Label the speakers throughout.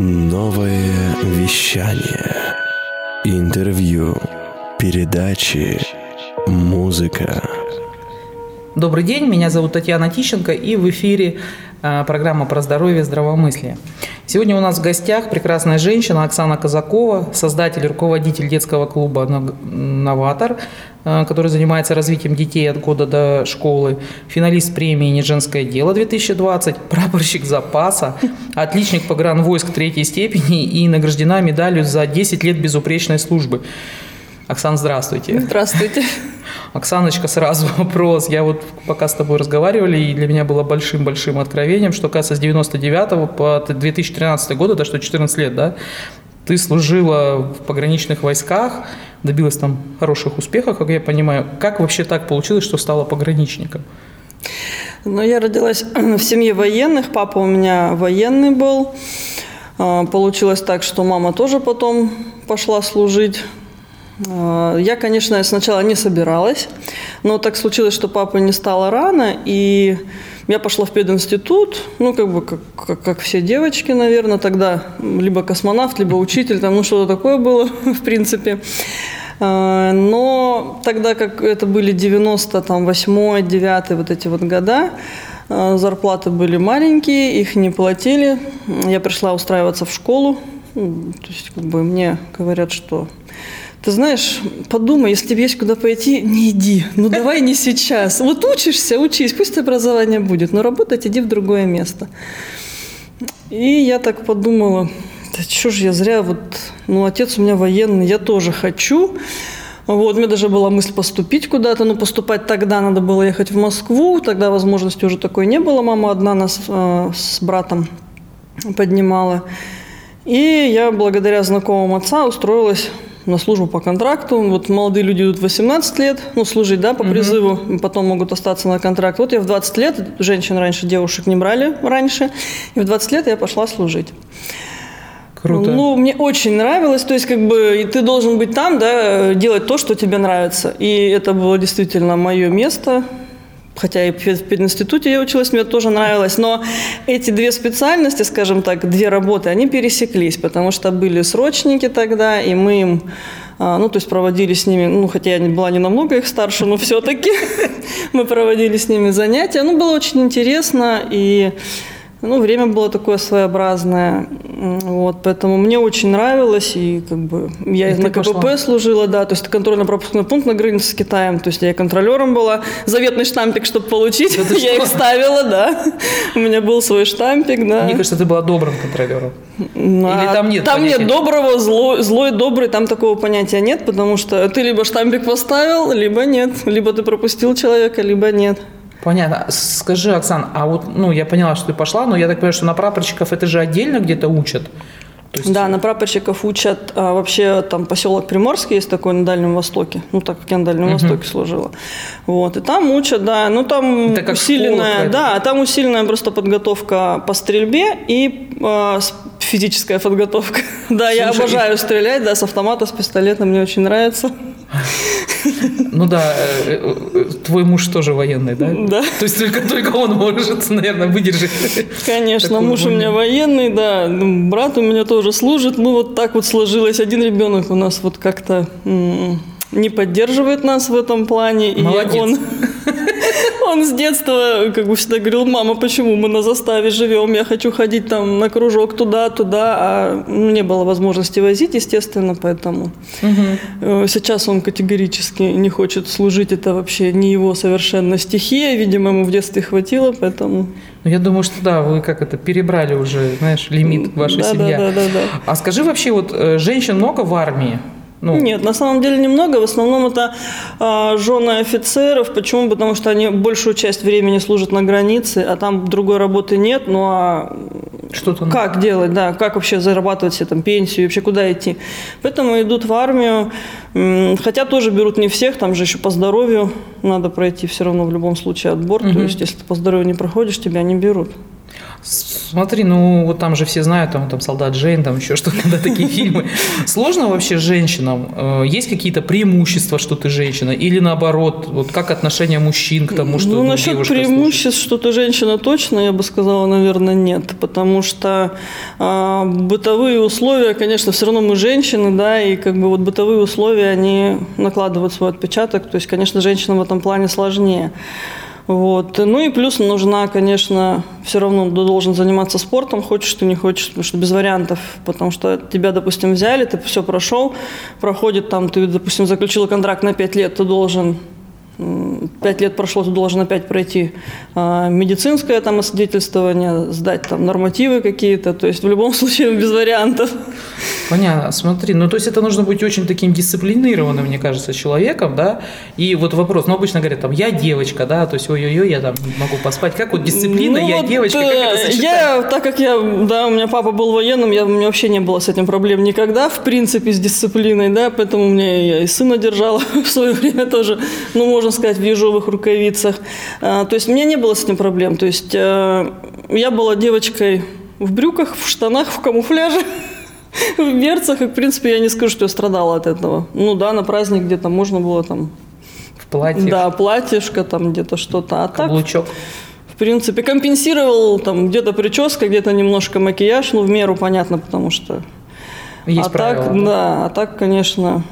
Speaker 1: Новое вещание. Интервью. Передачи. Музыка.
Speaker 2: Добрый день, меня зовут Татьяна Тищенко, и в эфире э, программа про здоровье и здравомыслие. Сегодня у нас в гостях прекрасная женщина Оксана Казакова, создатель и руководитель детского клуба «Новатор», э, который занимается развитием детей от года до школы, финалист премии «Не женское дело» 2020, прапорщик запаса, отличник погранвойск третьей степени и награждена медалью за 10 лет безупречной службы. Оксана, здравствуйте.
Speaker 3: Здравствуйте.
Speaker 2: Оксаночка, сразу вопрос. Я вот пока с тобой разговаривали, и для меня было большим-большим откровением, что, оказывается, с 99 по 2013 год, это что, 14 лет, да? Ты служила в пограничных войсках, добилась там хороших успехов, как я понимаю. Как вообще так получилось, что стала пограничником?
Speaker 3: Ну, я родилась в семье военных, папа у меня военный был. А, получилось так, что мама тоже потом пошла служить я, конечно, сначала не собиралась, но так случилось, что папы не стало рано, и я пошла в пединститут, ну, как бы, как, как, как все девочки, наверное, тогда, либо космонавт, либо учитель, там, ну, что-то такое было, в принципе. А, но тогда, как это были 98 9 вот эти вот года, а, зарплаты были маленькие, их не платили. Я пришла устраиваться в школу, то есть, как бы, мне говорят, что ты знаешь, подумай, если тебе есть куда пойти, не иди. Ну давай не сейчас. Вот учишься, учись, пусть образование будет, но работать иди в другое место. И я так подумала, да что ж я зря, вот, ну отец у меня военный, я тоже хочу. Вот, у меня даже была мысль поступить куда-то, но поступать тогда надо было ехать в Москву, тогда возможности уже такой не было, мама одна нас э, с братом поднимала. И я благодаря знакомым отца устроилась на службу по контракту. Вот молодые люди идут 18 лет, ну, служить, да, по призыву, угу. потом могут остаться на контракт. Вот я в 20 лет, женщин раньше, девушек не брали раньше, и в 20 лет я пошла служить.
Speaker 2: Круто.
Speaker 3: Ну, мне очень нравилось, то есть, как бы, и ты должен быть там, да, делать то, что тебе нравится. И это было действительно мое место, хотя и в пединституте я училась, мне тоже нравилось, но эти две специальности, скажем так, две работы, они пересеклись, потому что были срочники тогда, и мы им а, ну, то есть проводили с ними, ну, хотя я была не намного их старше, но все-таки мы проводили с ними занятия. Ну, было очень интересно, и ну, время было такое своеобразное, вот, поэтому мне очень нравилось, и как бы я и на КПП пошла. служила, да, то есть контрольно-пропускной пункт на границе с Китаем, то есть я контролером была, заветный штампик, чтобы получить, Это я что? их ставила, да, у меня был свой штампик, да.
Speaker 2: Мне кажется, ты была добрым контролером.
Speaker 3: Ну, Или там нет Там понятия? нет доброго, злой, злой, добрый, там такого понятия нет, потому что ты либо штампик поставил, либо нет, либо ты пропустил человека, либо нет.
Speaker 2: Понятно. Скажи, Оксан, а вот, ну, я поняла, что ты пошла, но я так понимаю, что на прапорщиков это же отдельно где-то учат?
Speaker 3: То есть... Да, на прапорщиков учат а, вообще там поселок Приморский есть такой на Дальнем Востоке, ну так как я на Дальнем угу. Востоке служила, вот и там учат, да, ну там это усиленная, да, там усиленная просто подготовка по стрельбе и а, физическая подготовка. да, Слушай, я обожаю и... стрелять, да, с автомата, с пистолета мне очень нравится.
Speaker 2: Ну да, э, э, твой муж тоже военный, да?
Speaker 3: Да.
Speaker 2: То есть только, только он может, наверное, выдержать.
Speaker 3: Конечно, муж у меня военный, да. Брат у меня тоже служит. Ну вот так вот сложилось. Один ребенок у нас вот как-то не поддерживает нас в этом плане.
Speaker 2: Молодец. И он
Speaker 3: он с детства, как бы всегда говорил, мама, почему мы на заставе живем, я хочу ходить там на кружок туда-туда, а не было возможности возить, естественно, поэтому угу. сейчас он категорически не хочет служить, это вообще не его совершенно стихия, видимо, ему в детстве хватило, поэтому...
Speaker 2: Ну, я думаю, что да, вы как это, перебрали уже, знаешь, лимит вашей
Speaker 3: да,
Speaker 2: семьи.
Speaker 3: Да, да, да, да.
Speaker 2: А скажи вообще, вот э, женщин много в армии?
Speaker 3: Ну. Нет, на самом деле немного. В основном это э, жены офицеров. Почему? Потому что они большую часть времени служат на границе, а там другой работы нет. Ну а что-то как делать, да, как вообще зарабатывать себе там пенсию, вообще куда идти. Поэтому идут в армию. Хотя тоже берут не всех, там же еще по здоровью надо пройти все равно в любом случае отбор. Угу. То есть если ты по здоровью не проходишь, тебя не берут.
Speaker 2: Смотри, ну вот там же все знают, там, там солдат Джейн, там еще что-то, да, такие фильмы. Сложно вообще женщинам? Э, есть какие-то преимущества, что ты женщина? Или наоборот, вот как отношение мужчин к тому, что
Speaker 3: Ну, насчет преимуществ, что ты женщина точно, я бы сказала, наверное, нет. Потому что э, бытовые условия, конечно, все равно мы женщины, да, и как бы вот бытовые условия, они накладывают свой отпечаток. То есть, конечно, женщинам в этом плане сложнее. Вот. Ну и плюс нужна, конечно, все равно должен заниматься спортом, хочешь ты не хочешь, потому что без вариантов, потому что тебя, допустим, взяли, ты все прошел, проходит там, ты, допустим, заключил контракт на 5 лет, ты должен пять лет прошло, ты должен опять пройти а, медицинское там освидетельствование, сдать там нормативы какие-то, то есть в любом случае без вариантов.
Speaker 2: Понятно, смотри, ну то есть это нужно быть очень таким дисциплинированным, мне кажется, человеком, да, и вот вопрос, ну обычно говорят, там, я девочка, да, то есть ой-ой-ой, я там могу поспать, как вот дисциплина, ну, я вот, девочка, как это
Speaker 3: сочетать? Я, так как я, да, у меня папа был военным, я, у меня вообще не было с этим проблем никогда, в принципе, с дисциплиной, да, поэтому меня я и сына держала в свое время тоже, ну, можно сказать, в ежовых рукавицах, а, то есть у меня не было с этим проблем, то есть э, я была девочкой в брюках, в штанах, в камуфляже, в берцах, и, в принципе, я не скажу, что я страдала от этого. Ну да, на праздник где-то можно было там...
Speaker 2: В платье?
Speaker 3: Да, платьишко там где-то что-то. А
Speaker 2: Каблучок?
Speaker 3: так, в принципе, компенсировал там где-то прическа, где-то немножко макияж, ну, в меру понятно, потому что...
Speaker 2: Есть
Speaker 3: а
Speaker 2: правила,
Speaker 3: так, да? да, а так, конечно,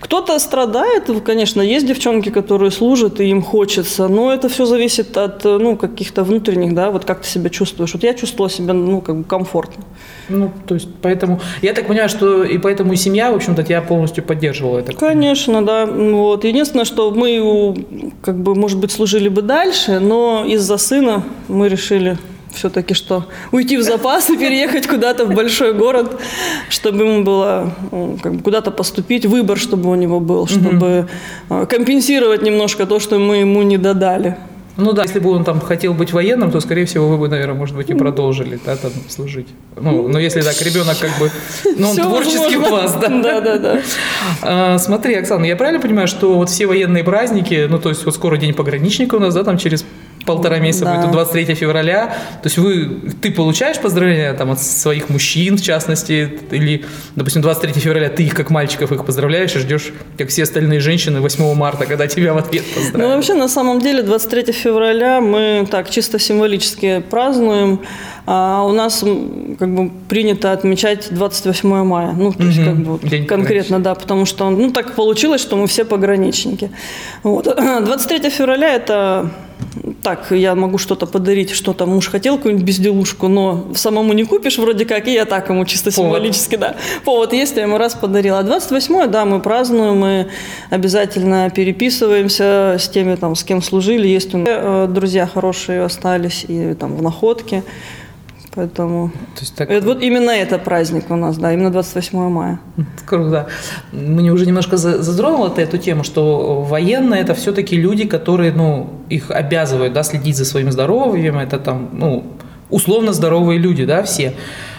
Speaker 3: кто-то страдает, конечно, есть девчонки, которые служат, и им хочется, но это все зависит от ну, каких-то внутренних, да, вот как ты себя чувствуешь. Вот я чувствовала себя, ну, как бы комфортно.
Speaker 2: Ну, то есть, поэтому, я так понимаю, что и поэтому и семья, в общем-то, тебя полностью поддерживала. Это.
Speaker 3: Конечно, да. Вот. Единственное, что мы, как бы, может быть, служили бы дальше, но из-за сына мы решили все-таки что уйти в запас и переехать куда-то в большой город, чтобы ему было ну, как бы куда-то поступить, выбор, чтобы у него был, чтобы угу. компенсировать немножко то, что мы ему не додали.
Speaker 2: Ну да, если бы он там хотел быть военным, то, скорее всего, вы бы, наверное, может быть, и продолжили да, там служить. Ну, но если так, ребенок как бы, ну, он Все творческий возможно. вас, да?
Speaker 3: Да, да, да.
Speaker 2: А, смотри, Оксана, я правильно понимаю, что вот все военные праздники, ну, то есть вот скоро День пограничника у нас, да, там через полтора месяца да. будет 23 февраля. То есть вы, ты получаешь поздравления там, от своих мужчин, в частности, или, допустим, 23 февраля ты их, как мальчиков, их поздравляешь и ждешь, как все остальные женщины, 8 марта, когда тебя в ответ поздравят.
Speaker 3: Ну, вообще, на самом деле, 23 февраля мы так чисто символически празднуем. А у нас как бы принято отмечать 28 мая. Ну, то есть, угу. как бы День конкретно, да, потому что ну, так получилось, что мы все пограничники. Вот. 23 февраля это так, я могу что-то подарить, что-то муж хотел, какую-нибудь безделушку, но самому не купишь вроде как, и я так ему чисто символически, да. Повод есть, я ему раз подарила. А 28 да, мы празднуем, мы обязательно переписываемся с теми, там, с кем служили. Есть у меня э, друзья хорошие остались и там в находке. Поэтому То есть так... это, вот именно это праздник у нас, да, именно 28 мая.
Speaker 2: Круто. Мы уже немножко затронули эту тему, что военные это все-таки люди, которые, ну, их обязывают, да, следить за своим здоровьем, это там, ну, условно здоровые люди, да, все.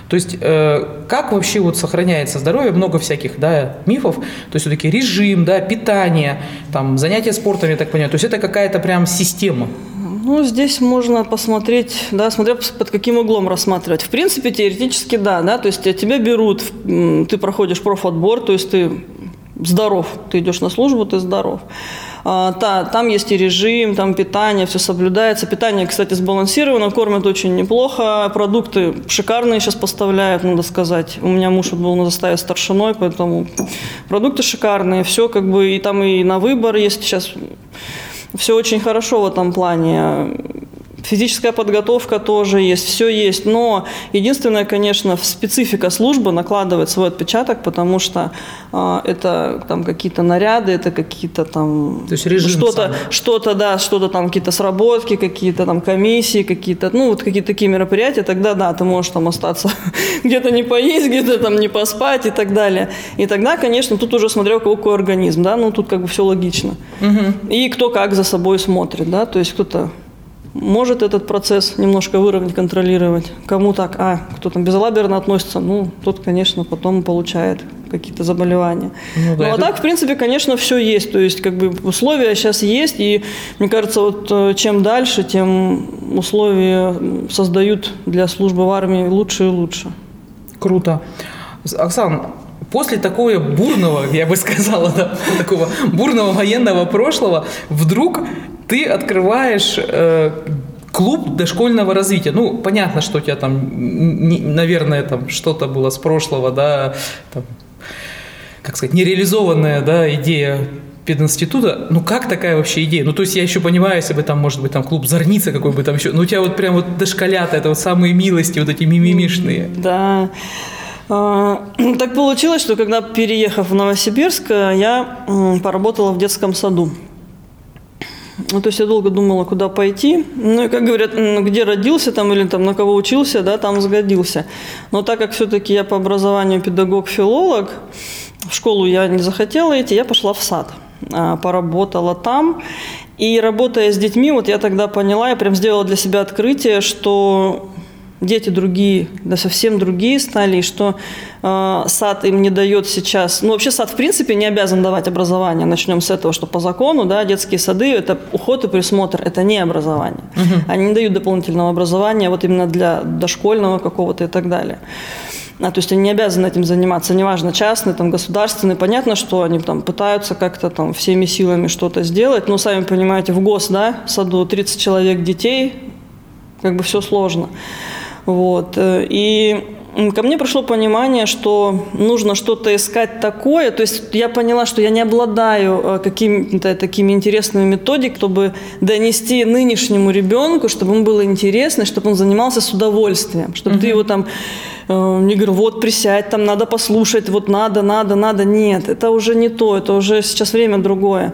Speaker 2: То есть э, как вообще вот сохраняется здоровье, много всяких да, мифов, то есть все-таки режим, да, питание, там, занятия спортом, я так понимаю, то есть это какая-то прям система.
Speaker 3: Ну, здесь можно посмотреть, да, смотря под каким углом рассматривать. В принципе, теоретически да, да, то есть тебя берут, ты проходишь профотбор, то есть ты здоров, ты идешь на службу, ты здоров. А, та, там есть и режим, там питание, все соблюдается. Питание, кстати, сбалансировано, кормят очень неплохо. Продукты шикарные сейчас поставляют, надо сказать. У меня муж был на заставе старшиной, поэтому продукты шикарные, все как бы и там и на выбор есть сейчас все очень хорошо в этом плане. Физическая подготовка тоже есть, все есть. Но единственное, конечно, специфика службы накладывает свой отпечаток, потому что э, это там какие-то наряды, это какие-то там что-то, что-то, да, что-то там какие-то сработки, какие-то там комиссии, какие-то, ну вот какие-то такие мероприятия, тогда да, ты можешь там остаться где-то не поесть, где-то там не поспать и так далее. И тогда, конечно, тут уже смотрел какой организм, да, ну тут как бы все логично. Угу. И кто как за собой смотрит, да, то есть кто-то может этот процесс немножко выровнять, контролировать. Кому так, а, кто там безалаберно относится, ну, тот, конечно, потом получает какие-то заболевания.
Speaker 2: Ну да,
Speaker 3: ну, а
Speaker 2: это-
Speaker 3: так, в принципе, конечно, все есть. То есть, как бы условия сейчас есть, и мне кажется, вот э, чем дальше, тем условия создают для службы в армии лучше и лучше.
Speaker 2: Круто. Оксан, после такого бурного, я бы сказала, да, такого бурного военного прошлого, вдруг ты открываешь э, клуб дошкольного развития. Ну, понятно, что у тебя там, не- наверное, там что-то было с прошлого, да, там, как сказать, нереализованная, да, идея пединститута, ну как такая вообще идея? Ну то есть я еще понимаю, если бы там, может быть, там клуб Зорница какой бы там еще, ну у тебя вот прям вот дошколята, это вот самые милости, вот эти мимимишные.
Speaker 3: Да. А, Так получилось, что когда переехав в Новосибирск, я м, поработала в детском саду. Ну, то есть я долго думала, куда пойти. Ну, и как говорят, где родился там или там на кого учился, да, там сгодился. Но так как все-таки я по образованию педагог-филолог, в школу я не захотела идти, я пошла в сад. А, Поработала там. И работая с детьми, вот я тогда поняла, я прям сделала для себя открытие, что дети другие, да совсем другие стали, и что э, сад им не дает сейчас, ну вообще сад в принципе не обязан давать образование, начнем с этого, что по закону, да, детские сады это уход и присмотр, это не образование, они не дают дополнительного образования вот именно для дошкольного какого-то и так далее. А, то есть они не обязаны этим заниматься, неважно, частный, там, государственный. Понятно, что они там пытаются как-то там всеми силами что-то сделать, но сами понимаете, в ГОС, да, в саду 30 человек детей, как бы все сложно. Вот. И ко мне пришло понимание, что нужно что-то искать такое. То есть я поняла, что я не обладаю э, какими-то такими интересными методиками, чтобы донести нынешнему ребенку, чтобы ему было интересно, чтобы он занимался с удовольствием, чтобы ты его там э, не говорил, вот присядь, там надо послушать, вот надо, надо, надо. Нет, это уже не то, это уже сейчас время другое.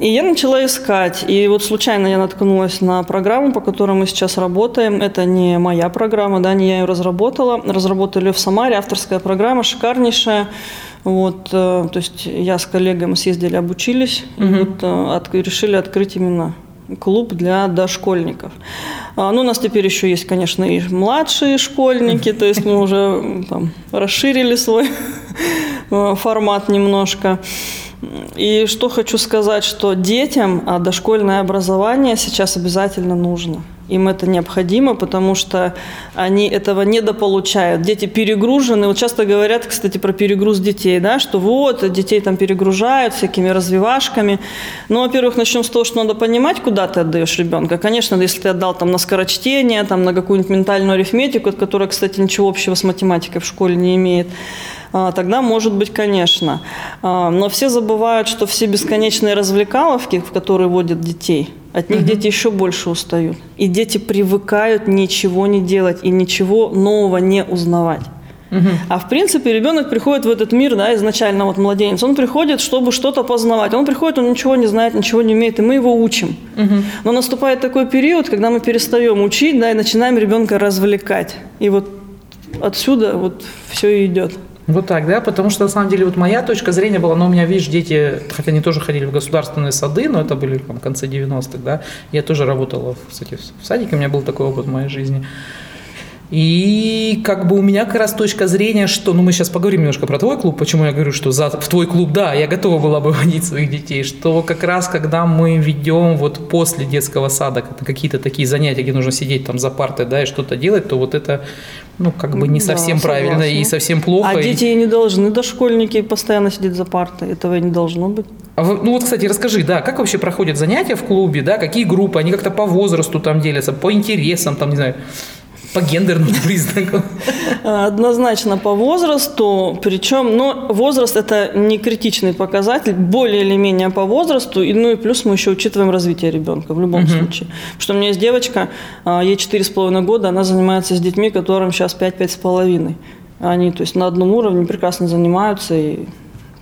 Speaker 3: И я начала искать. И вот случайно я наткнулась на программу, по которой мы сейчас работаем. Это не моя программа, да, не я ее разработала. Разработали ее в Самаре, авторская программа, шикарнейшая. Вот, э, то есть я с коллегой мы съездили, обучились, и вот э, от- решили открыть именно клуб для дошкольников. А, Ну, у нас теперь еще есть, конечно, и младшие школьники, то есть мы уже там, расширили свой э, формат немножко. И что хочу сказать, что детям а, дошкольное образование сейчас обязательно нужно. Им это необходимо, потому что они этого недополучают. Дети перегружены. Вот часто говорят, кстати, про перегруз детей, да, что вот, детей там перегружают всякими развивашками. Ну, во-первых, начнем с того, что надо понимать, куда ты отдаешь ребенка. Конечно, если ты отдал там на скорочтение, там на какую-нибудь ментальную арифметику, от которой, кстати, ничего общего с математикой в школе не имеет, тогда может быть, конечно. А, Но все забывают, что все бесконечные развлекаловки, в которые водят детей, от них дети еще больше устают. И дети привыкают ничего не делать и ничего нового не узнавать. А в принципе ребенок приходит в этот мир, да, изначально вот младенец, он приходит, чтобы что-то познавать. Он приходит, он ничего не знает, ничего не умеет, и мы его учим. Но наступает такой период, когда мы перестаем учить, да, и начинаем ребенка развлекать. И вот отсюда вот все и идет.
Speaker 2: Вот так, да, потому что на самом деле вот моя точка зрения была, ну у меня, видишь, дети, хотя они тоже ходили в государственные сады, но это были там, конце 90-х, да, я тоже работала, кстати, в садике, у меня был такой опыт в моей жизни. И как бы у меня как раз точка зрения, что, ну мы сейчас поговорим немножко про твой клуб, почему я говорю, что за, в твой клуб, да, я готова была бы водить своих детей, что как раз когда мы ведем вот после детского сада как- какие-то такие занятия, где нужно сидеть там за партой, да, и что-то делать, то вот это, ну как бы не
Speaker 3: Да,
Speaker 2: совсем правильно и
Speaker 3: согласна.
Speaker 2: совсем плохо.
Speaker 3: А дети и не должны, дошкольники, постоянно сидеть за партой. Этого не должно быть.
Speaker 2: А вы- ну вот, кстати, расскажи, да, как вообще проходят занятия в клубе, да, какие группы, они как-то по возрасту там делятся, по интересам, там, не знаю, по гендерным признакам.
Speaker 3: Однозначно по возрасту, причем, но возраст это не критичный показатель, более или менее по возрасту, и, ну и плюс мы еще учитываем развитие ребенка в любом случае. Потому что у меня есть девочка, а, ей 4,5 года, она занимается с детьми, которым сейчас 5-5,5. Они, то есть, на одном уровне прекрасно занимаются, и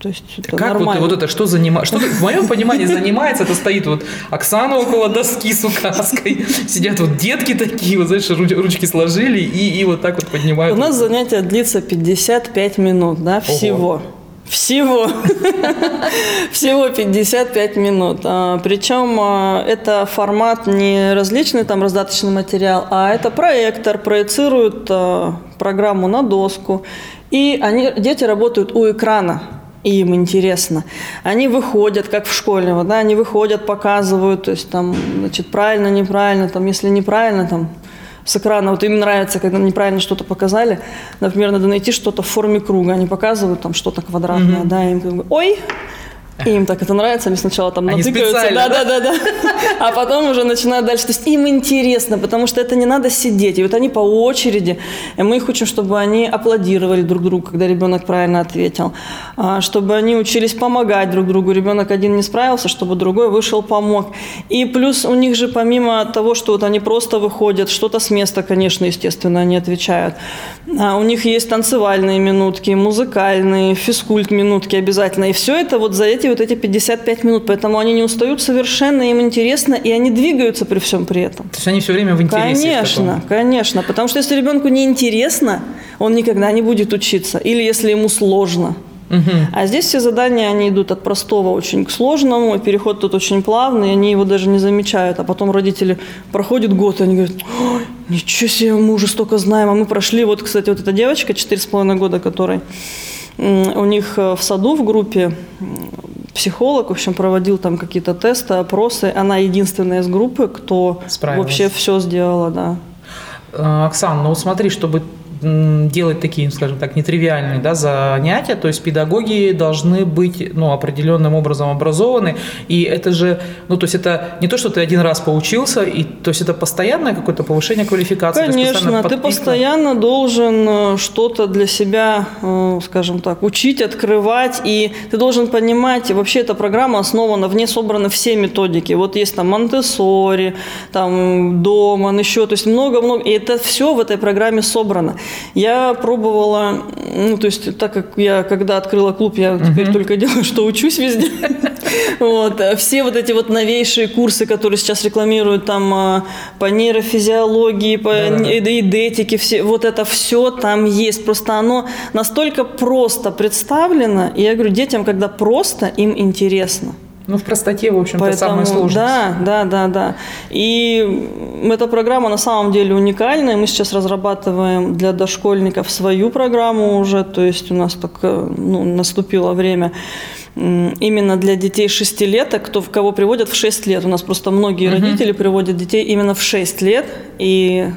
Speaker 3: то есть это
Speaker 2: Как вот,
Speaker 3: нормально.
Speaker 2: вот это, что занимается? Что в моем понимании занимается, это стоит вот Оксана около доски с указкой, сидят вот детки такие, вот знаешь, руч- ручки сложили и, и вот так вот поднимают.
Speaker 3: У нас занятие длится 55 минут, да, всего. Всего. Всего 55 минут. А, Причем а, это формат не различный там раздаточный материал, а это проектор, проецируют а, программу на доску. И они, дети работают у экрана и им интересно. Они выходят, как в школе, вот, да, они выходят, показывают, то есть там, значит, правильно, неправильно, там, если неправильно, там, с экрана, вот им нравится, когда неправильно что-то показали, например, надо найти что-то в форме круга, они показывают там что-то квадратное, mm-hmm. да, им как бы, ой, и им так это нравится, они сначала там натыкаются,
Speaker 2: да,
Speaker 3: да, да, да, а потом уже начинают дальше. То есть им интересно, потому что это не надо сидеть. И вот они по очереди, и мы их учим, чтобы они аплодировали друг другу, когда ребенок правильно ответил, а, чтобы они учились помогать друг другу. Ребенок один не справился, чтобы другой вышел, помог. И плюс у них же помимо того, что вот они просто выходят, что-то с места, конечно, естественно, они отвечают. А у них есть танцевальные минутки, музыкальные, физкульт минутки обязательно. И все это вот за эти вот эти 55 минут, поэтому они не устают совершенно, им интересно, и они двигаются при всем при этом.
Speaker 2: То есть они все время в интересе?
Speaker 3: Конечно, в конечно, потому что если ребенку не интересно, он никогда не будет учиться, или если ему сложно. Угу. А здесь все задания, они идут от простого очень к сложному, и переход тут очень плавный, и они его даже не замечают. А потом родители проходят год, и они говорят, Ой, ничего себе, мы уже столько знаем, а мы прошли. Вот, кстати, вот эта девочка, 4,5 года, которой у них э, в саду в группе психолог, в общем, проводил там какие-то тесты, опросы. Она единственная из группы, кто вообще все сделала, да.
Speaker 2: Э, Оксана, ну смотри, чтобы делать такие, скажем так, нетривиальные да, занятия, то есть педагоги должны быть ну, определенным образом образованы, и это же, ну то есть это не то, что ты один раз поучился, и то есть это постоянное какое-то повышение квалификации.
Speaker 3: Конечно, ты постоянно должен э, что-то для себя, э, скажем так, учить, открывать, и ты должен понимать, вообще эта программа основана, в ней собраны все методики, вот есть там Монтессори, там Доман, еще, то есть много-много, и это все в этой программе собрано. Я пробовала, ну, то есть, так как я, когда открыла клуб, я теперь uh-huh. только делаю, что учусь везде. Вот. Все вот эти вот новейшие курсы, которые сейчас рекламируют там а, по нейрофизиологии, по идетике, все, вот это все там есть. Просто оно настолько просто представлено. И я говорю, детям, когда просто, им интересно.
Speaker 2: Ну, в простоте, в общем-то, Поэтому, самое сложное.
Speaker 3: Да, да, да, да. И эта программа на самом деле уникальная. Мы сейчас разрабатываем для дошкольников свою программу уже, то есть у нас так ну, наступило время именно для детей 6 лет, а кто, кого приводят в 6 лет. У нас просто многие угу. родители приводят детей именно в 6 лет, и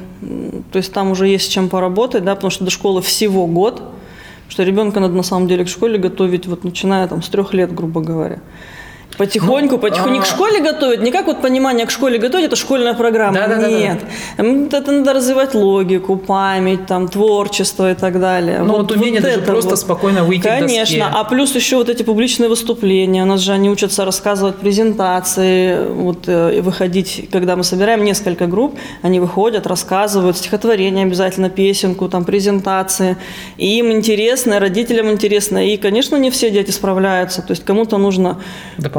Speaker 3: то есть там уже есть чем поработать, да, потому что до школы всего год, что ребенка надо на самом деле к школе готовить, вот начиная там с трех лет, грубо говоря. Потихоньку, ну, потихоньку. Не к а. школе готовить, не как вот понимание к школе готовить, это школьная программа. Да, да, Нет. Да, да. Это надо развивать логику, память, там, творчество и так далее.
Speaker 2: Ну, вот, вот умение вот даже просто вот. спокойно выйти
Speaker 3: Конечно. А плюс еще вот эти публичные выступления. У нас же они учатся рассказывать презентации, вот э, выходить, когда мы собираем несколько групп, они выходят, рассказывают стихотворение обязательно, песенку, там, презентации. И им интересно, и родителям интересно. И, конечно, не все дети справляются. То есть кому-то нужно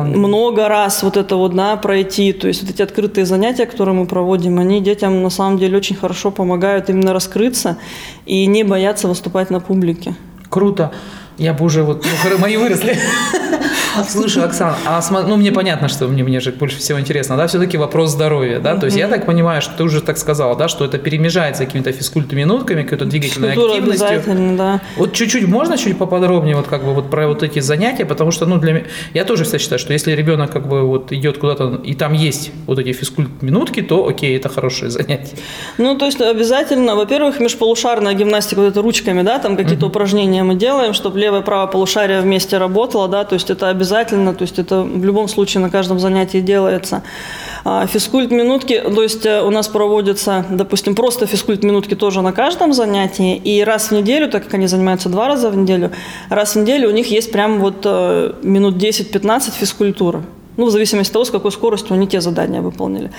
Speaker 3: много раз вот это вот, да, пройти. То есть вот эти открытые занятия, которые мы проводим, они детям на самом деле очень хорошо помогают именно раскрыться и не бояться выступать на публике.
Speaker 2: Круто. Я бы уже вот, ну, мои выросли. Слушай, Оксана, а ну мне понятно, что мне, мне же больше всего интересно, да, все-таки вопрос здоровья, да, то есть я так понимаю, что ты уже так сказала, да, что это перемежается какими-то физкультминутками, какой-то двигательной Физкультура активностью.
Speaker 3: да.
Speaker 2: Вот чуть-чуть, можно чуть поподробнее вот как бы вот про вот эти занятия, потому что, ну, для меня, я тоже всегда считаю, что если ребенок как бы вот идет куда-то, и там есть вот эти физкульт-минутки, то окей, это хорошее занятие.
Speaker 3: Ну, то есть обязательно, во-первых, межполушарная гимнастика, вот это ручками, да, там какие-то упражнения мы делаем, чтобы левое и правое полушарие вместе работало, да, то есть это обязательно обязательно, то есть это в любом случае на каждом занятии делается. А физкульт минутки, то есть э, у нас проводятся, допустим, просто физкульт минутки тоже на каждом занятии, и раз в неделю, так как они занимаются два раза в неделю, раз в неделю у них есть прям вот э, минут 10-15 физкультуры. Ну, в зависимости от того, с какой скоростью они те задания выполнили.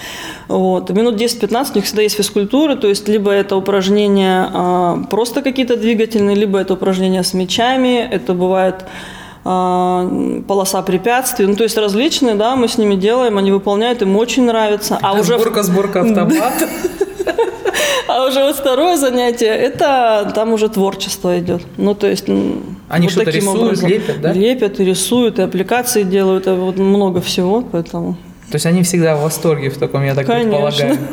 Speaker 3: Вот. Минут 10-15 у них всегда есть физкультура, то есть либо это упражнения а, просто какие-то двигательные, либо это упражнения с мячами, это бывает полоса препятствий, ну то есть различные, да, мы с ними делаем, они выполняют, им очень нравится.
Speaker 2: А уже сборка, сборка автомата.
Speaker 3: А уже вот второе занятие, это там уже творчество идет. Ну, то есть...
Speaker 2: Они вот что-то рисуют, образом. лепят, да?
Speaker 3: Лепят и рисуют, и аппликации делают, и вот много всего, поэтому...
Speaker 2: То есть они всегда в восторге в таком, я так
Speaker 3: Конечно.
Speaker 2: предполагаю.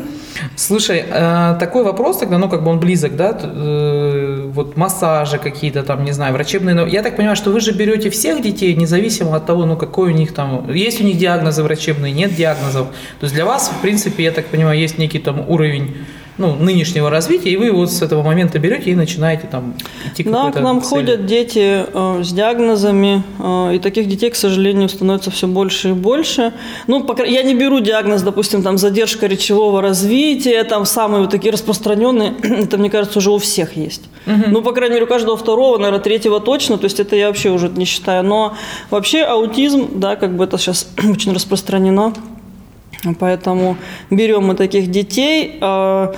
Speaker 2: Слушай, э, такой вопрос тогда, ну, как бы он близок, да, э, вот массажи какие-то там, не знаю, врачебные, но я так понимаю, что вы же берете всех детей, независимо от того, ну, какой у них там, есть у них диагнозы врачебные, нет диагнозов, то есть для вас, в принципе, я так понимаю, есть некий там уровень ну, нынешнего развития, и вы вот с этого момента берете и начинаете там идти к
Speaker 3: Да, к нам
Speaker 2: цели.
Speaker 3: ходят дети э, с диагнозами, э, и таких детей, к сожалению, становится все больше и больше. Ну, пока, я не беру диагноз, допустим, там задержка речевого развития, там самые вот такие распространенные, это, мне кажется, уже у всех есть. Угу. Ну, по крайней мере, у каждого второго, наверное, третьего точно, то есть это я вообще уже не считаю. Но вообще аутизм, да, как бы это сейчас очень распространено. Поэтому берем мы таких детей. А,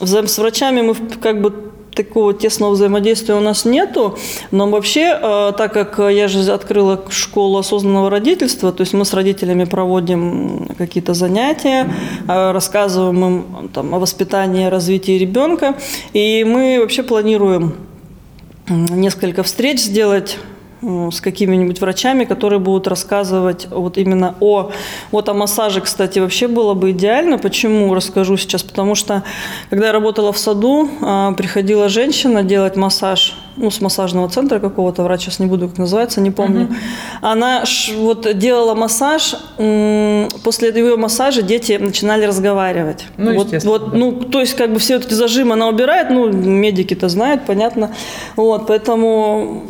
Speaker 3: с врачами мы как бы такого тесного взаимодействия у нас нету, но вообще, а, так как я же открыла школу осознанного родительства, то есть мы с родителями проводим какие-то занятия, а, рассказываем им там, о воспитании развитии ребенка, и мы вообще планируем несколько встреч сделать с какими-нибудь врачами, которые будут рассказывать вот именно о... Вот о массаже, кстати, вообще было бы идеально. Почему? Расскажу сейчас. Потому что, когда я работала в саду, а, приходила женщина делать массаж ну, с массажного центра какого-то, врач сейчас не буду, как называется, не помню. Uh-huh. Она вот делала массаж, после ее массажа дети начинали разговаривать.
Speaker 2: Ну,
Speaker 3: вот, вот, да. ну, то есть, как бы все вот эти зажимы она убирает, ну, медики-то знают, понятно. Вот, поэтому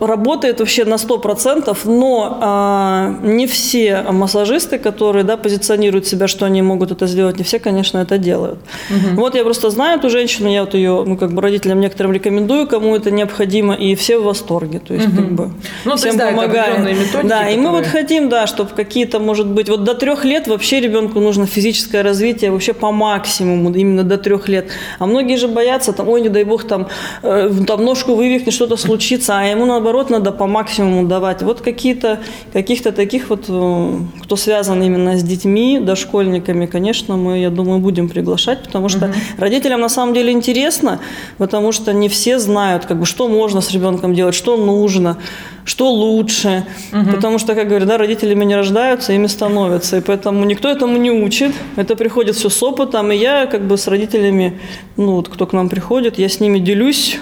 Speaker 3: работает вообще на 100%, но а, не все массажисты, которые, да, позиционируют себя, что они могут это сделать, не все, конечно, это делают. Uh-huh. Вот я просто знаю эту женщину, я вот ее, ну, как бы родителям некоторым рекомендую, кому это необходимо, необходимо, и все в восторге. То есть, угу. как бы
Speaker 2: ну, всем есть, да, помогаем. Да,
Speaker 3: которые... и мы вот хотим, да, чтобы какие-то, может быть, вот до трех лет вообще ребенку нужно физическое развитие вообще по максимуму, именно до трех лет. А многие же боятся, там, ой, не дай бог, там, э, там ножку вывихнет, что-то случится, а ему наоборот надо по максимуму давать. Вот какие-то, каких-то таких вот, э, кто связан именно с детьми, дошкольниками, конечно, мы, я думаю, будем приглашать, потому что угу. родителям на самом деле интересно, потому что не все знают, как бы, что можно с ребенком делать, что нужно, что лучше. Угу. Потому что, как говорят, да, родителями не рождаются, ими становятся. И поэтому никто этому не учит. Это приходит все с опытом. И я как бы с родителями, ну вот кто к нам приходит, я с ними делюсь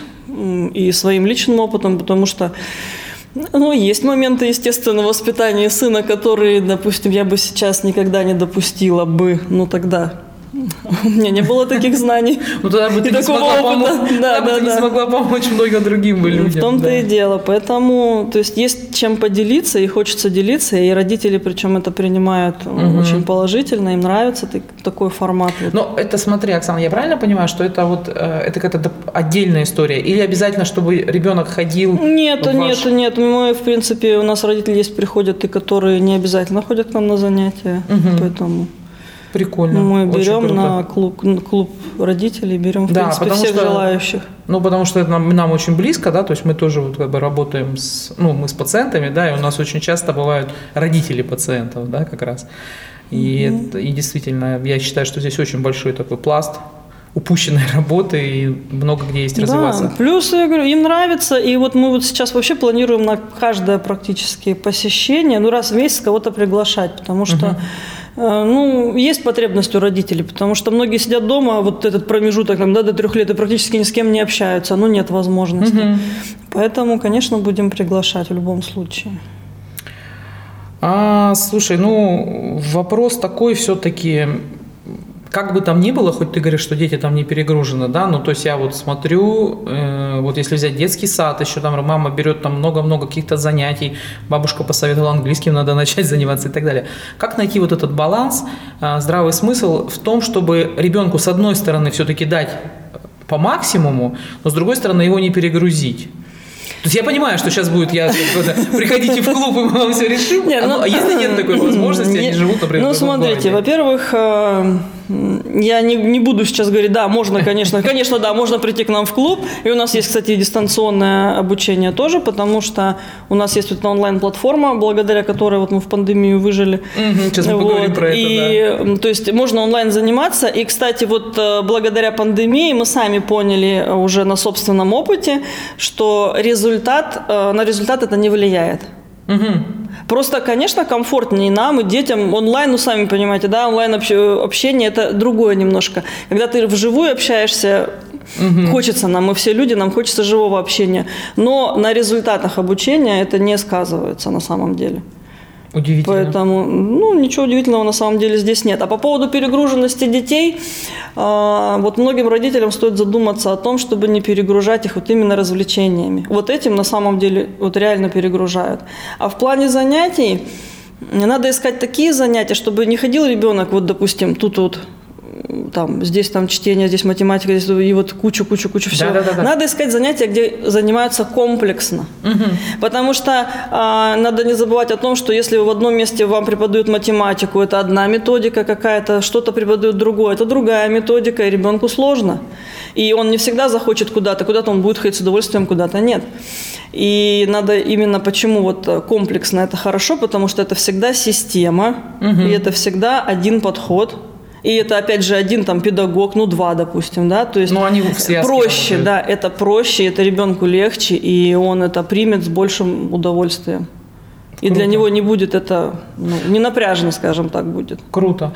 Speaker 3: и своим личным опытом, потому что ну, есть моменты, естественно, воспитания сына, которые, допустим, я бы сейчас никогда не допустила бы, ну тогда у меня не было таких знаний.
Speaker 2: Ну тогда бы ты не смогла помочь. Да, да, да. смогла помочь многим другим людям.
Speaker 3: В том-то и дело. Поэтому, то есть есть чем поделиться, и хочется делиться, и родители, причем это принимают очень положительно, им нравится такой формат.
Speaker 2: Но это смотри, Оксана, я правильно понимаю, что это вот э, это какая-то отдельная история, или обязательно, чтобы ребенок ходил?
Speaker 3: Нет, нет, нет. Мы, в принципе, у нас родители есть приходят и которые не обязательно ходят к нам на занятия, поэтому.
Speaker 2: Прикольно.
Speaker 3: Мы берем на клуб, клуб родителей, берем, в да, принципе, всех что, желающих.
Speaker 2: Ну, потому что это нам, нам очень близко, да, то есть мы тоже вот как бы работаем с, ну, мы с пациентами, да, и у нас очень часто бывают родители пациентов, да, как раз. И, mm-hmm. это, и действительно, я считаю, что здесь очень большой такой пласт упущенной работы и много где есть развиваться. Да,
Speaker 3: плюс, я говорю, им нравится, и вот мы вот сейчас вообще планируем на каждое практически посещение, ну, раз в месяц кого-то приглашать, потому что uh-huh ну, есть потребность у родителей, потому что многие сидят дома, вот этот промежуток там, да, до трех лет и практически ни с кем не общаются, ну нет возможности. Угу. Поэтому, конечно, будем приглашать в любом случае.
Speaker 2: А, слушай, ну вопрос такой все-таки, как бы там ни было, хоть ты говоришь, что дети там не перегружены, да, ну то есть я вот смотрю, э, вот если взять детский сад, еще там мама берет там много-много каких-то занятий, бабушка посоветовала английским, надо начать заниматься и так далее. Как найти вот этот баланс, э, здравый смысл в том, чтобы ребенку с одной стороны все-таки дать по максимуму, но с другой стороны его не перегрузить. То есть я понимаю, что сейчас будет, я приходите в клуб, и мы вам все решим. Нет, а, ну, а если нет такой возможности, они живут, например,
Speaker 3: Ну, смотрите, во-первых, э, я не, не буду сейчас говорить, да, можно, конечно, конечно, да, можно прийти к нам в клуб. И у нас есть, кстати, дистанционное обучение тоже, потому что у нас есть вот онлайн-платформа, благодаря которой вот мы в пандемию выжили.
Speaker 2: Угу, сейчас мы вот. поговорим про это,
Speaker 3: и, да. То есть можно онлайн заниматься. И, кстати, вот э, благодаря пандемии мы сами поняли уже на собственном опыте, что результат, э, на результат это не влияет.
Speaker 2: Угу.
Speaker 3: Просто, конечно, комфортнее нам, и детям. Онлайн, ну, сами понимаете, да, онлайн общение – это другое немножко. Когда ты вживую общаешься, угу. хочется нам, мы все люди, нам хочется живого общения. Но на результатах обучения это не сказывается на самом деле.
Speaker 2: Удивительно.
Speaker 3: Поэтому, ну, ничего удивительного на самом деле здесь нет. А по поводу перегруженности детей, э, вот многим родителям стоит задуматься о том, чтобы не перегружать их вот именно развлечениями. Вот этим на самом деле вот реально перегружают. А в плане занятий надо искать такие занятия, чтобы не ходил ребенок, вот, допустим, тут вот там, здесь там чтение, здесь математика, здесь и вот кучу, кучу, кучу всего. Да, да, да, Надо искать занятия, где занимаются комплексно. Угу. Потому что а, надо не забывать о том, что если в одном месте вам преподают математику, это одна методика какая-то, что-то преподают другое, это другая методика, и ребенку сложно. И он не всегда захочет куда-то, куда-то он будет ходить с удовольствием, куда-то нет. И надо именно почему вот комплексно это хорошо, потому что это всегда система, угу. и это всегда один подход и это, опять же, один там педагог, ну, два, допустим, да, то есть
Speaker 2: ну, они в
Speaker 3: проще, работают. да, это проще, это ребенку легче, и он это примет с большим удовольствием. Круто. И для него не будет это, ну, не напряжно, скажем так, будет.
Speaker 2: Круто.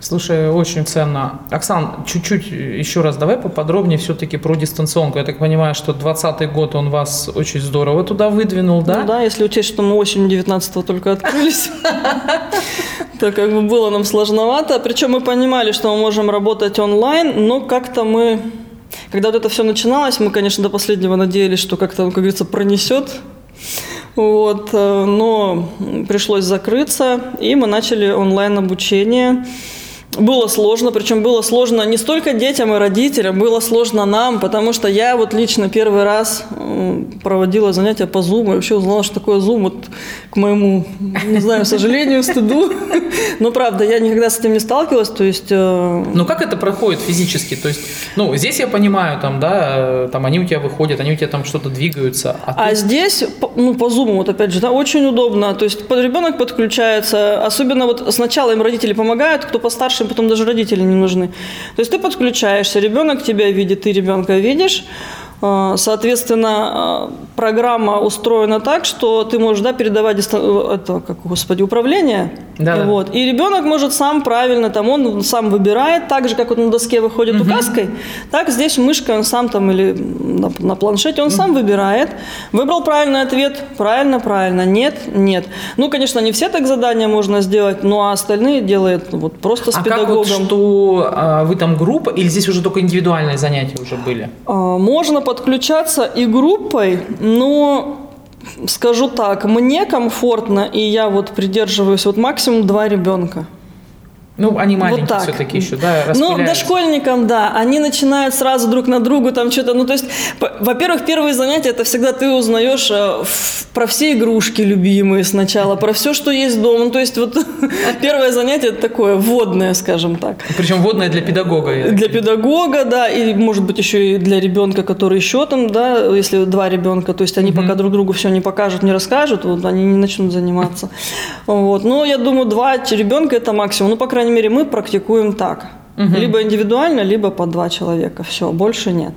Speaker 2: Слушай, очень ценно. Оксан, чуть-чуть еще раз давай поподробнее все-таки про дистанционку. Я так понимаю, что 2020 год он вас очень здорово туда выдвинул, да?
Speaker 3: Ну да, если учесть, что мы осенью 19 только открылись, то как бы было нам сложновато. Причем мы понимали, что мы можем работать онлайн, но как-то мы когда вот это все начиналось, мы, конечно, до последнего надеялись, что как-то, как говорится, пронесет. Вот, э, но пришлось закрыться, и мы начали онлайн-обучение. Было сложно, причем было сложно не столько детям и родителям, было сложно нам, потому что я вот лично первый раз проводила занятия по Zoom и вообще узнала, что такое Zoom, вот к моему, не знаю, сожалению, стыду. Но правда, я никогда с этим не сталкивалась, то есть... Э,
Speaker 2: ну как это проходит физически? То есть, ну здесь я понимаю, там, да, там они у тебя выходят, они у тебя там что-то двигаются.
Speaker 3: А, а тут... здесь, ну по Zoom, вот опять же, да, очень удобно, то есть ребенок подключается, особенно вот сначала им родители помогают, кто постарше потом даже родители не нужны. То есть ты подключаешься, ребенок тебя видит, ты ребенка видишь, соответственно, а, программа устроена так, что ты можешь да, передавать это, как, господи, управление. Да. Вот. И ребенок может сам правильно, там, он сам выбирает, так же, как вот на доске выходит угу. указкой, так здесь мышкой он сам там или на, на планшете, он угу. сам выбирает. Выбрал правильный ответ, правильно, правильно, нет, нет. Ну, конечно, не все так задания можно сделать, ну, а остальные делают вот просто с
Speaker 2: а
Speaker 3: педагогом.
Speaker 2: Как вот, что а, вы там группа, или здесь уже только индивидуальные занятия уже были?
Speaker 3: А, можно подключаться и группой, но скажу так, мне комфортно, и я вот придерживаюсь вот максимум два ребенка.
Speaker 2: Ну, они маленькие вот все-таки еще, да,
Speaker 3: Ну, дошкольникам, да, они начинают сразу друг на другу там что-то, ну, то есть, во-первых, первые занятия, это всегда ты узнаешь э, про все игрушки любимые сначала, про все, что есть дома, ну, то есть, вот первое занятие это такое вводное, скажем так.
Speaker 2: Причем вводное для педагога.
Speaker 3: Для педагога, да, и, может быть, еще и для ребенка, который еще там, да, если два ребенка, то есть, они угу. пока друг другу все не покажут, не расскажут, вот, они не начнут заниматься. Вот, ну, я думаю, два ребенка это максимум, ну, по крайней крайней мере, мы практикуем так. Угу. Либо индивидуально, либо по два человека. Все, больше нет.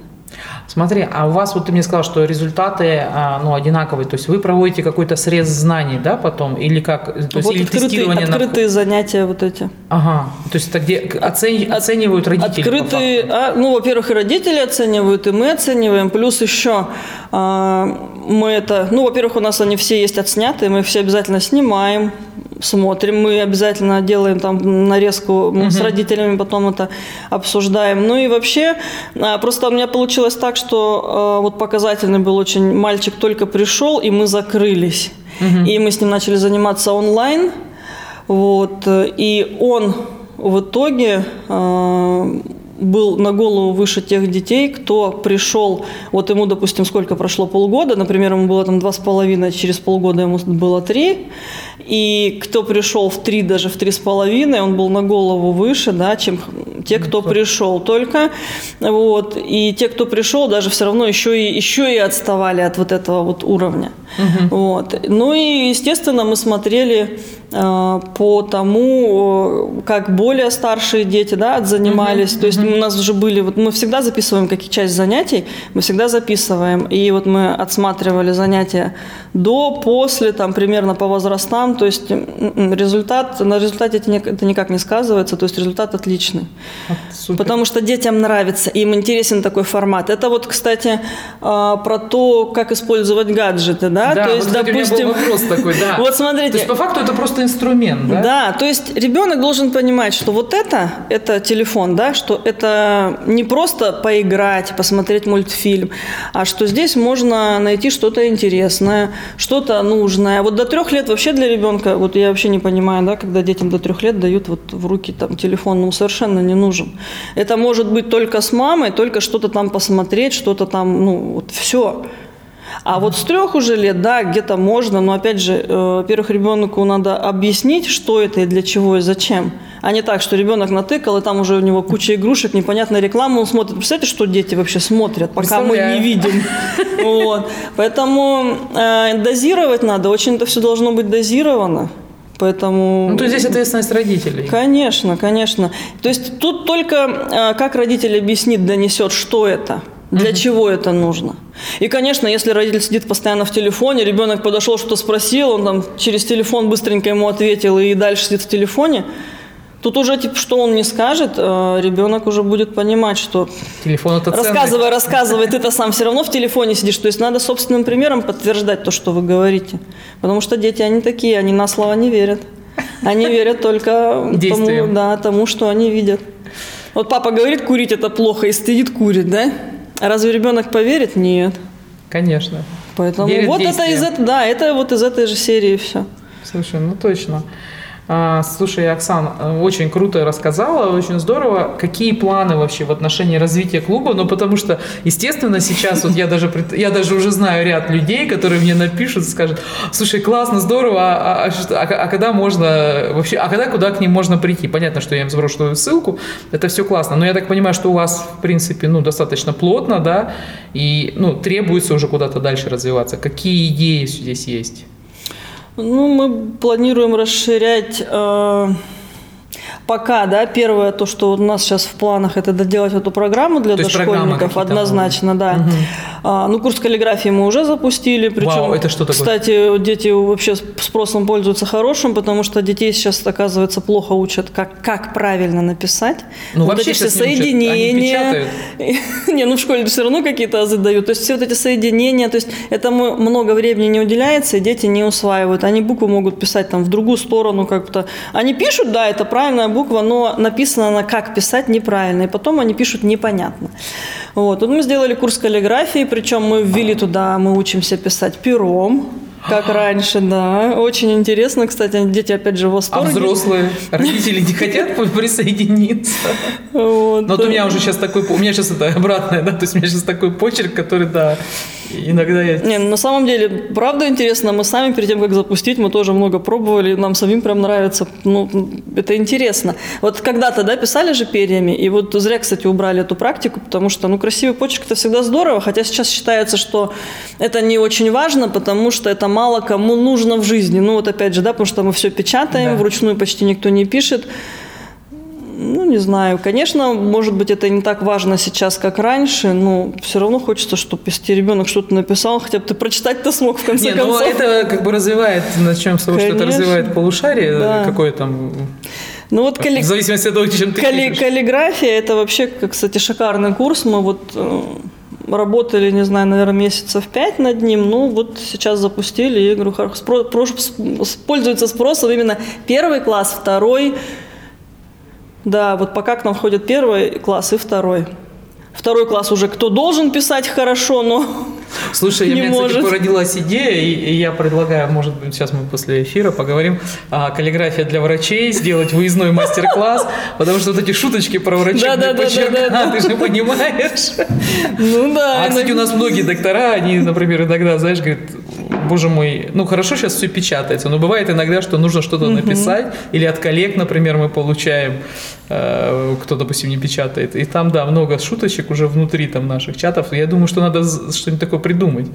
Speaker 2: Смотри, а у вас, вот ты мне сказал, что результаты а, ну, одинаковые, то есть вы проводите какой-то срез знаний, да, потом, или как? То есть,
Speaker 3: вот или открытые, тестирование открытые на... занятия вот эти.
Speaker 2: Ага, то есть это где оцен... оценивают родители?
Speaker 3: Открытые, а, ну, во-первых, и родители оценивают, и мы оцениваем, плюс еще а, мы это, ну, во-первых, у нас они все есть отснятые, мы все обязательно снимаем, смотрим, мы обязательно делаем там нарезку угу. с родителями, потом это обсуждаем. Ну и вообще, а, просто у меня получилось так, что а, вот показательный был очень, мальчик только пришел, и мы закрылись. Угу. И мы с ним начали заниматься онлайн. Вот, и он в итоге а, был на голову выше тех детей, кто пришел, вот ему, допустим, сколько прошло полгода, например, ему было там два с половиной, через полгода ему было три, и кто пришел в три, даже в три с половиной, он был на голову выше, да, чем те, кто пришел только, вот, и те, кто пришел, даже все равно еще и, еще и отставали от вот этого вот уровня, угу. вот. Ну и, естественно, мы смотрели по тому, как более старшие дети да, занимались. Uh-huh, То есть uh-huh. у нас уже были, вот мы всегда записываем как часть занятий, мы всегда записываем. И вот мы отсматривали занятия до, после, там примерно по возрастам. То есть результат, на результате это никак не сказывается, то есть результат отличный. Супер. Потому что детям нравится, им интересен такой формат. Это вот, кстати, а, про то, как использовать гаджеты, да?
Speaker 2: Да, то есть, вот, допустим, у меня был вопрос такой, да.
Speaker 3: Вот смотрите. То
Speaker 2: есть по факту это просто инструмент, да?
Speaker 3: Да, то есть ребенок должен понимать, что вот это, это телефон, да, что это не просто поиграть, посмотреть мультфильм, а что здесь можно найти что-то интересное, что-то нужное. Вот до трех лет вообще для ребенка, вот я вообще не понимаю, да, когда детям до трех лет дают вот в руки там телефон, ну совершенно не нужен. Это может быть только с мамой, только что-то там посмотреть, что-то там, ну вот все. А вот с трех уже лет, да, где-то можно, но опять же, э, во-первых, ребенку надо объяснить, что это и для чего и зачем. А не так, что ребенок натыкал, и там уже у него куча игрушек, непонятная реклама, он смотрит. Представляете, что дети вообще смотрят, пока мы не видим. Вот. Поэтому э, дозировать надо, очень это все должно быть дозировано. Поэтому...
Speaker 2: Ну, то есть здесь ответственность родителей.
Speaker 3: Конечно, конечно. То есть тут только э, как родитель объяснит, донесет, что это, для угу. чего это нужно. И, конечно, если родитель сидит постоянно в телефоне, ребенок подошел, что-то спросил, он там через телефон быстренько ему ответил и дальше сидит в телефоне, Тут уже, типа, что он не скажет, э, ребенок уже будет понимать, что...
Speaker 2: Телефон это ценный.
Speaker 3: Рассказывай, рассказывай, ты-то сам все равно в телефоне сидишь. То есть надо собственным примером подтверждать то, что вы говорите. Потому что дети, они такие, они на слова не верят. Они верят только тому, да, тому, что они видят. Вот папа говорит, курить это плохо, и стыдит курить, да? Разве ребенок поверит? Нет.
Speaker 2: Конечно.
Speaker 3: Поэтому Верит вот действием. это из этого, да, это вот из этой же серии все.
Speaker 2: Совершенно, ну точно. А, слушай, Оксан, очень круто рассказала, очень здорово. Какие планы вообще в отношении развития клуба? Ну, потому что, естественно, сейчас вот я даже, я даже уже знаю ряд людей, которые мне напишут и скажут, слушай, классно, здорово, а, а, а, а когда можно вообще, а когда куда к ним можно прийти? Понятно, что я им сброшу ссылку, это все классно, но я так понимаю, что у вас, в принципе, ну, достаточно плотно, да, и, ну, требуется уже куда-то дальше развиваться. Какие идеи здесь есть?
Speaker 3: Ну, мы планируем расширять э, пока, да, первое, то, что у нас сейчас в планах, это доделать эту программу для то дошкольников, однозначно, да. Угу. А, ну, курс каллиграфии мы уже запустили, причем, Вау,
Speaker 2: это что такое?
Speaker 3: кстати, дети вообще спросом пользуются хорошим, потому что детей сейчас, оказывается, плохо учат, как, как правильно написать.
Speaker 2: Ну, вот вообще эти все соединения.
Speaker 3: не, ну в школе все равно какие-то азы дают. То есть все вот эти соединения, то есть этому много времени не уделяется, и дети не усваивают. Они буквы могут писать там в другую сторону как-то. Они пишут, да, это правильная буква, но написано она как писать неправильно, и потом они пишут непонятно. Вот. вот мы сделали курс каллиграфии, причем мы ввели туда, мы учимся писать пером, как раньше, да. Очень интересно, кстати, дети опять же в восторге.
Speaker 2: А взрослые родители не хотят присоединиться? Вот. Но вот у меня уже сейчас такой, у меня сейчас это обратное, да, то есть у меня сейчас такой почерк, который, да, иногда я...
Speaker 3: Не, на самом деле, правда интересно, мы сами перед тем, как запустить, мы тоже много пробовали, нам самим прям нравится, ну, это интересно. Вот когда-то, да, писали же перьями, и вот зря, кстати, убрали эту практику, потому что, ну, красивый почерк – это всегда здорово, хотя сейчас считается, что это не очень важно, потому что это мало кому нужно в жизни. Ну, вот опять же, да, потому что мы все печатаем, да. вручную почти никто не пишет. Ну, не знаю. Конечно, может быть, это не так важно сейчас, как раньше, но все равно хочется, чтобы если ребенок что-то написал, хотя бы ты прочитать-то смог в конце не, концов.
Speaker 2: Ну, это как бы развивает, начнем с того, Конечно. что это развивает полушарие, да. какое там
Speaker 3: ну вот
Speaker 2: калли... В зависимости от того, чем ты
Speaker 3: калли... Каллиграфия – это вообще, кстати, шикарный курс. Мы вот э, работали, не знаю, наверное, месяцев пять над ним. Ну, вот сейчас запустили, и, говорю, спро... пользуется спросом именно первый класс, второй – да, вот пока к нам входит первый класс и второй. Второй класс уже кто должен писать хорошо, но
Speaker 2: Слушай, не у меня, может. кстати, породилась идея, и, и я предлагаю, может быть, сейчас мы после эфира поговорим, а, каллиграфия для врачей, сделать выездной мастер-класс, потому что вот эти шуточки про врачей, да, да, да, да, да, ты же понимаешь.
Speaker 3: Ну да.
Speaker 2: А, кстати, у нас многие доктора, они, например, иногда, знаешь, говорят, боже мой, ну хорошо сейчас все печатается, но бывает иногда, что нужно что-то угу. написать, или от коллег, например, мы получаем, э, кто, допустим, не печатает, и там, да, много шуточек уже внутри там наших чатов, я думаю, что надо что-нибудь такое придумать.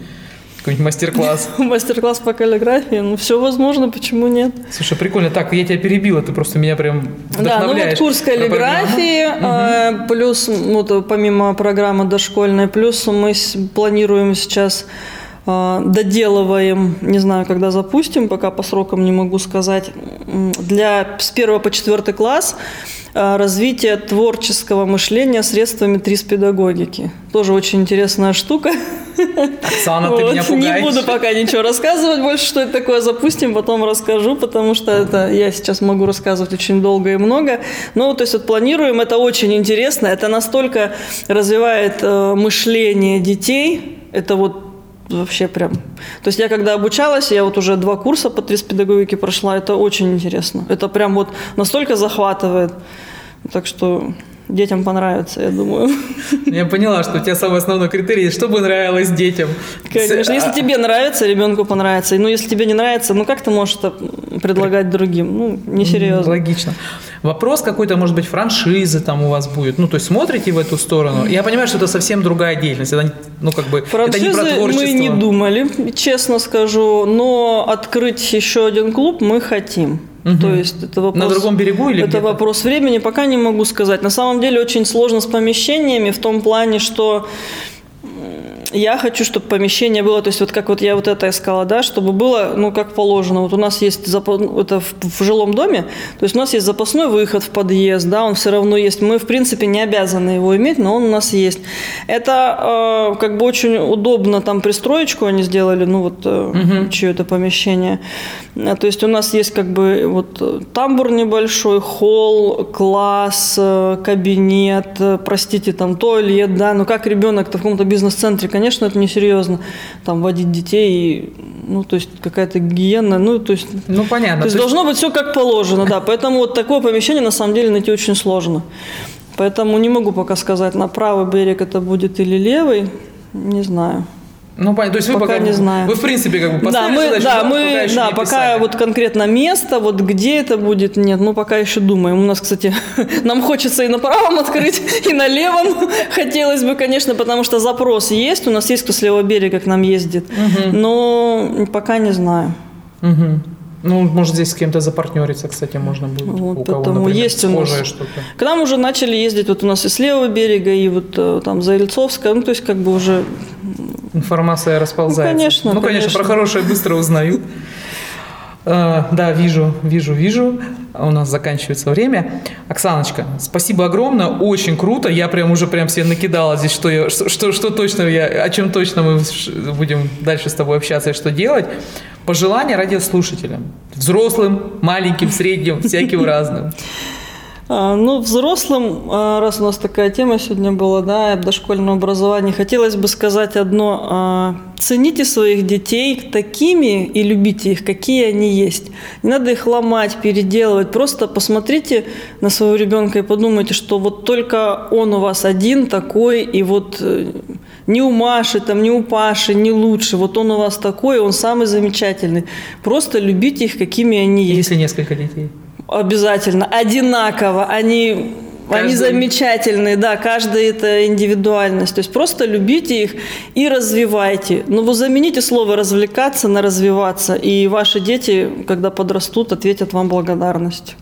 Speaker 2: Какой-нибудь мастер-класс.
Speaker 3: Мастер-класс по каллиграфии. Ну, все возможно, почему нет?
Speaker 2: Слушай, прикольно. Так, я тебя перебила, ты просто меня прям
Speaker 3: Да, ну вот курс каллиграфии, э, плюс, вот помимо программы дошкольной, плюс мы планируем сейчас э, доделываем, не знаю, когда запустим, пока по срокам не могу сказать, для с 1 по 4 класс Э, развитие творческого мышления средствами трис-педагогики. Тоже очень интересная штука.
Speaker 2: Оксана, вот. ты меня пугаешь.
Speaker 3: Не буду пока ничего рассказывать больше, что это такое. Запустим, потом расскажу, потому что это я сейчас могу рассказывать очень долго и много. Ну, то есть вот планируем, это очень интересно. Это настолько развивает э, мышление детей. Это вот вообще прям. То есть я когда обучалась, я вот уже два курса по педагогике прошла, это очень интересно. Это прям вот настолько захватывает. Так что детям понравится, я думаю.
Speaker 2: Я поняла, что у тебя самый основной критерий, чтобы нравилось детям.
Speaker 3: Конечно, если тебе нравится, ребенку понравится. Ну, если тебе не нравится, ну как ты можешь это предлагать другим? Ну, несерьезно.
Speaker 2: Логично. Вопрос какой-то, может быть, франшизы там у вас будет. Ну, то есть смотрите в эту сторону. Я понимаю, что это совсем другая деятельность. Это, ну, как бы,
Speaker 3: Франшизы
Speaker 2: это не про творчество.
Speaker 3: мы не думали, честно скажу. Но открыть еще один клуб мы хотим.
Speaker 2: Угу. То есть это вопрос... На другом берегу или
Speaker 3: Это вопрос времени, пока не могу сказать. На самом деле очень сложно с помещениями в том плане, что я хочу, чтобы помещение было, то есть вот как вот я вот это искала, да, чтобы было, ну, как положено. Вот у нас есть, ну, это в, в жилом доме, то есть у нас есть запасной выход в подъезд, да, он все равно есть. Мы, в принципе, не обязаны его иметь, но он у нас есть. Это э, как бы очень удобно, там пристроечку они сделали, ну, вот, э, угу. чье это помещение. Э, то есть у нас есть как бы вот тамбур небольшой, холл, класс, э, кабинет, простите, там туалет, да, ну, как ребенок в каком-то бизнес-центре, конечно, конечно, это несерьезно, там, водить детей, ну, то есть какая-то гигиена, ну, то есть...
Speaker 2: Ну, понятно.
Speaker 3: То есть, то должно быть все как положено, да, поэтому вот такое помещение, на самом деле, найти очень сложно. Поэтому не могу пока сказать, на правый берег это будет или левый, не знаю.
Speaker 2: Ну, понятно. То есть вы пока,
Speaker 3: пока не знаю.
Speaker 2: Вы, в принципе, как бы
Speaker 3: поставили да, мы, задачу, да, мы, пока, да, пока вот конкретно место, вот где это будет, нет, мы пока еще думаем. У нас, кстати, нам хочется и на правом открыть, и на левом хотелось бы, конечно, потому что запрос есть, у нас есть кто с левого берега к нам ездит, угу. но пока не знаю.
Speaker 2: Угу. Ну, может, здесь с кем-то запартнериться, кстати, можно будет.
Speaker 3: Вот, у кого, например, есть у нас. что-то. К нам уже начали ездить, вот у нас и с левого берега, и вот э, там за Ильцовска, ну, то есть как бы уже...
Speaker 2: Информация расползается.
Speaker 3: Ну, конечно,
Speaker 2: Ну, конечно,
Speaker 3: конечно.
Speaker 2: про хорошее быстро узнают. Uh, да, вижу, вижу, вижу. У нас заканчивается время. Оксаночка, спасибо огромное, очень круто. Я прям уже прям себе накидала здесь, что, я, что, что, что точно я, о чем точно мы будем дальше с тобой общаться и что делать. Пожелания радиослушателям, взрослым, маленьким, средним, всяким разным.
Speaker 3: А, ну, взрослым, а, раз у нас такая тема сегодня была, да, дошкольное образование, хотелось бы сказать одно. А, цените своих детей такими и любите их, какие они есть. Не надо их ломать, переделывать. Просто посмотрите на своего ребенка и подумайте, что вот только он у вас один такой, и вот э, не у Маши, там, не у Паши, не лучше. Вот он у вас такой, он самый замечательный. Просто любите их, какими они есть.
Speaker 2: Если несколько детей.
Speaker 3: Обязательно. Одинаково. Они Каждый... Они замечательные, да, каждая это индивидуальность. То есть просто любите их и развивайте. Но вы замените слово развлекаться на развиваться, и ваши дети, когда подрастут, ответят вам благодарностью.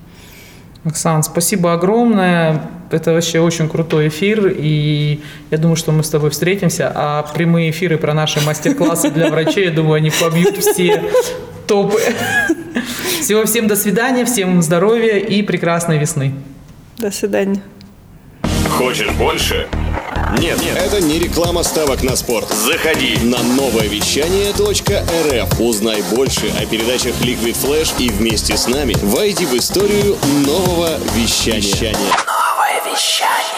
Speaker 2: Оксан, спасибо огромное. Это вообще очень крутой эфир, и я думаю, что мы с тобой встретимся. А прямые эфиры про наши мастер-классы для врачей, я думаю, они побьют все топы. Всего всем до свидания, всем здоровья и прекрасной весны.
Speaker 3: До свидания.
Speaker 4: Хочешь больше?
Speaker 1: Нет, нет, это не реклама ставок на спорт.
Speaker 4: Заходи
Speaker 1: на новое вещание .рф. Узнай больше о передачах Liquid Flash и вместе с нами войди в историю нового вещания.
Speaker 4: Новое вещание.